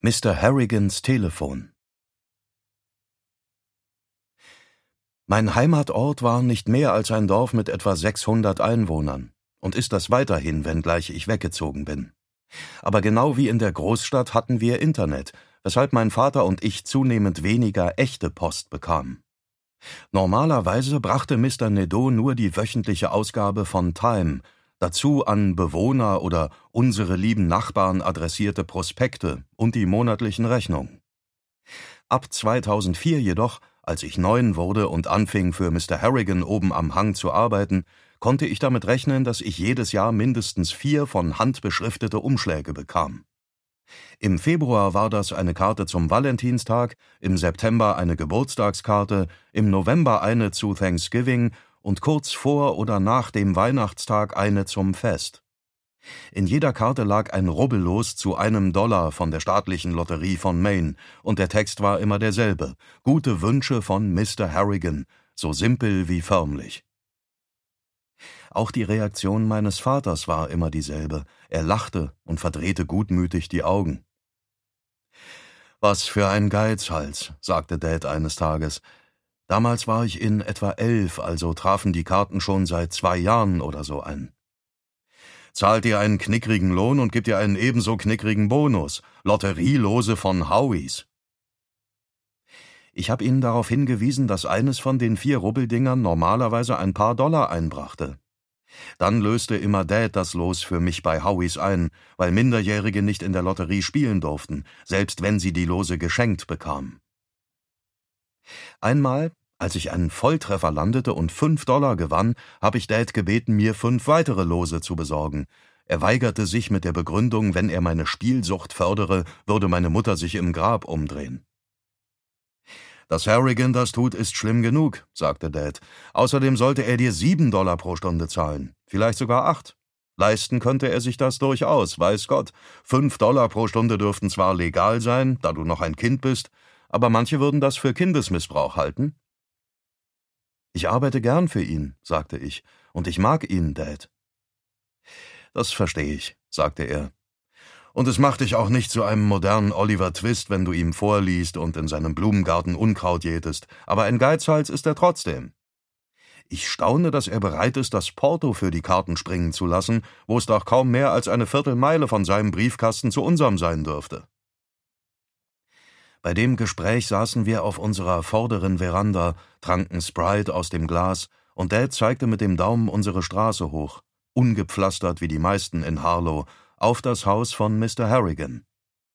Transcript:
Mr. Harrigans Telefon Mein Heimatort war nicht mehr als ein Dorf mit etwa 600 Einwohnern und ist das weiterhin, wenngleich ich weggezogen bin. Aber genau wie in der Großstadt hatten wir Internet, weshalb mein Vater und ich zunehmend weniger echte Post bekamen. Normalerweise brachte Mr. Nedo nur die wöchentliche Ausgabe von Time, dazu an Bewohner oder unsere lieben Nachbarn adressierte Prospekte und die monatlichen Rechnungen. Ab 2004 jedoch, als ich neun wurde und anfing für Mr. Harrigan oben am Hang zu arbeiten, konnte ich damit rechnen, dass ich jedes Jahr mindestens vier von Hand beschriftete Umschläge bekam. Im Februar war das eine Karte zum Valentinstag, im September eine Geburtstagskarte, im November eine zu Thanksgiving und kurz vor oder nach dem Weihnachtstag eine zum Fest. In jeder Karte lag ein Rubbellos zu einem Dollar von der staatlichen Lotterie von Maine, und der Text war immer derselbe: Gute Wünsche von Mr. Harrigan, so simpel wie förmlich. Auch die Reaktion meines Vaters war immer dieselbe. Er lachte und verdrehte gutmütig die Augen. Was für ein Geizhals, sagte Dad eines Tages. Damals war ich in etwa elf, also trafen die Karten schon seit zwei Jahren oder so ein. Zahlt ihr einen knickrigen Lohn und gibt ihr einen ebenso knickrigen Bonus. Lotterielose von Howies. Ich habe ihnen darauf hingewiesen, dass eines von den vier Rubbeldingern normalerweise ein paar Dollar einbrachte. Dann löste immer Dad das Los für mich bei Howies ein, weil Minderjährige nicht in der Lotterie spielen durften, selbst wenn sie die Lose geschenkt bekamen. Einmal, als ich einen Volltreffer landete und fünf Dollar gewann, habe ich Dad gebeten, mir fünf weitere Lose zu besorgen. Er weigerte sich mit der Begründung, wenn er meine Spielsucht fördere, würde meine Mutter sich im Grab umdrehen. Dass Harrigan das tut, ist schlimm genug, sagte Dad. Außerdem sollte er dir sieben Dollar pro Stunde zahlen, vielleicht sogar acht. Leisten könnte er sich das durchaus, weiß Gott. Fünf Dollar pro Stunde dürften zwar legal sein, da du noch ein Kind bist, aber manche würden das für Kindesmissbrauch halten. Ich arbeite gern für ihn, sagte ich, und ich mag ihn, Dad. Das verstehe ich, sagte er. Und es macht dich auch nicht zu einem modernen Oliver Twist, wenn du ihm vorliest und in seinem Blumengarten Unkraut jätest, aber ein Geizhals ist er trotzdem. Ich staune, dass er bereit ist, das Porto für die Karten springen zu lassen, wo es doch kaum mehr als eine Viertelmeile von seinem Briefkasten zu unserem sein dürfte. Bei dem Gespräch saßen wir auf unserer vorderen Veranda, tranken Sprite aus dem Glas, und Dad zeigte mit dem Daumen unsere Straße hoch, ungepflastert wie die meisten in Harlow, auf das Haus von Mr. Harrigan.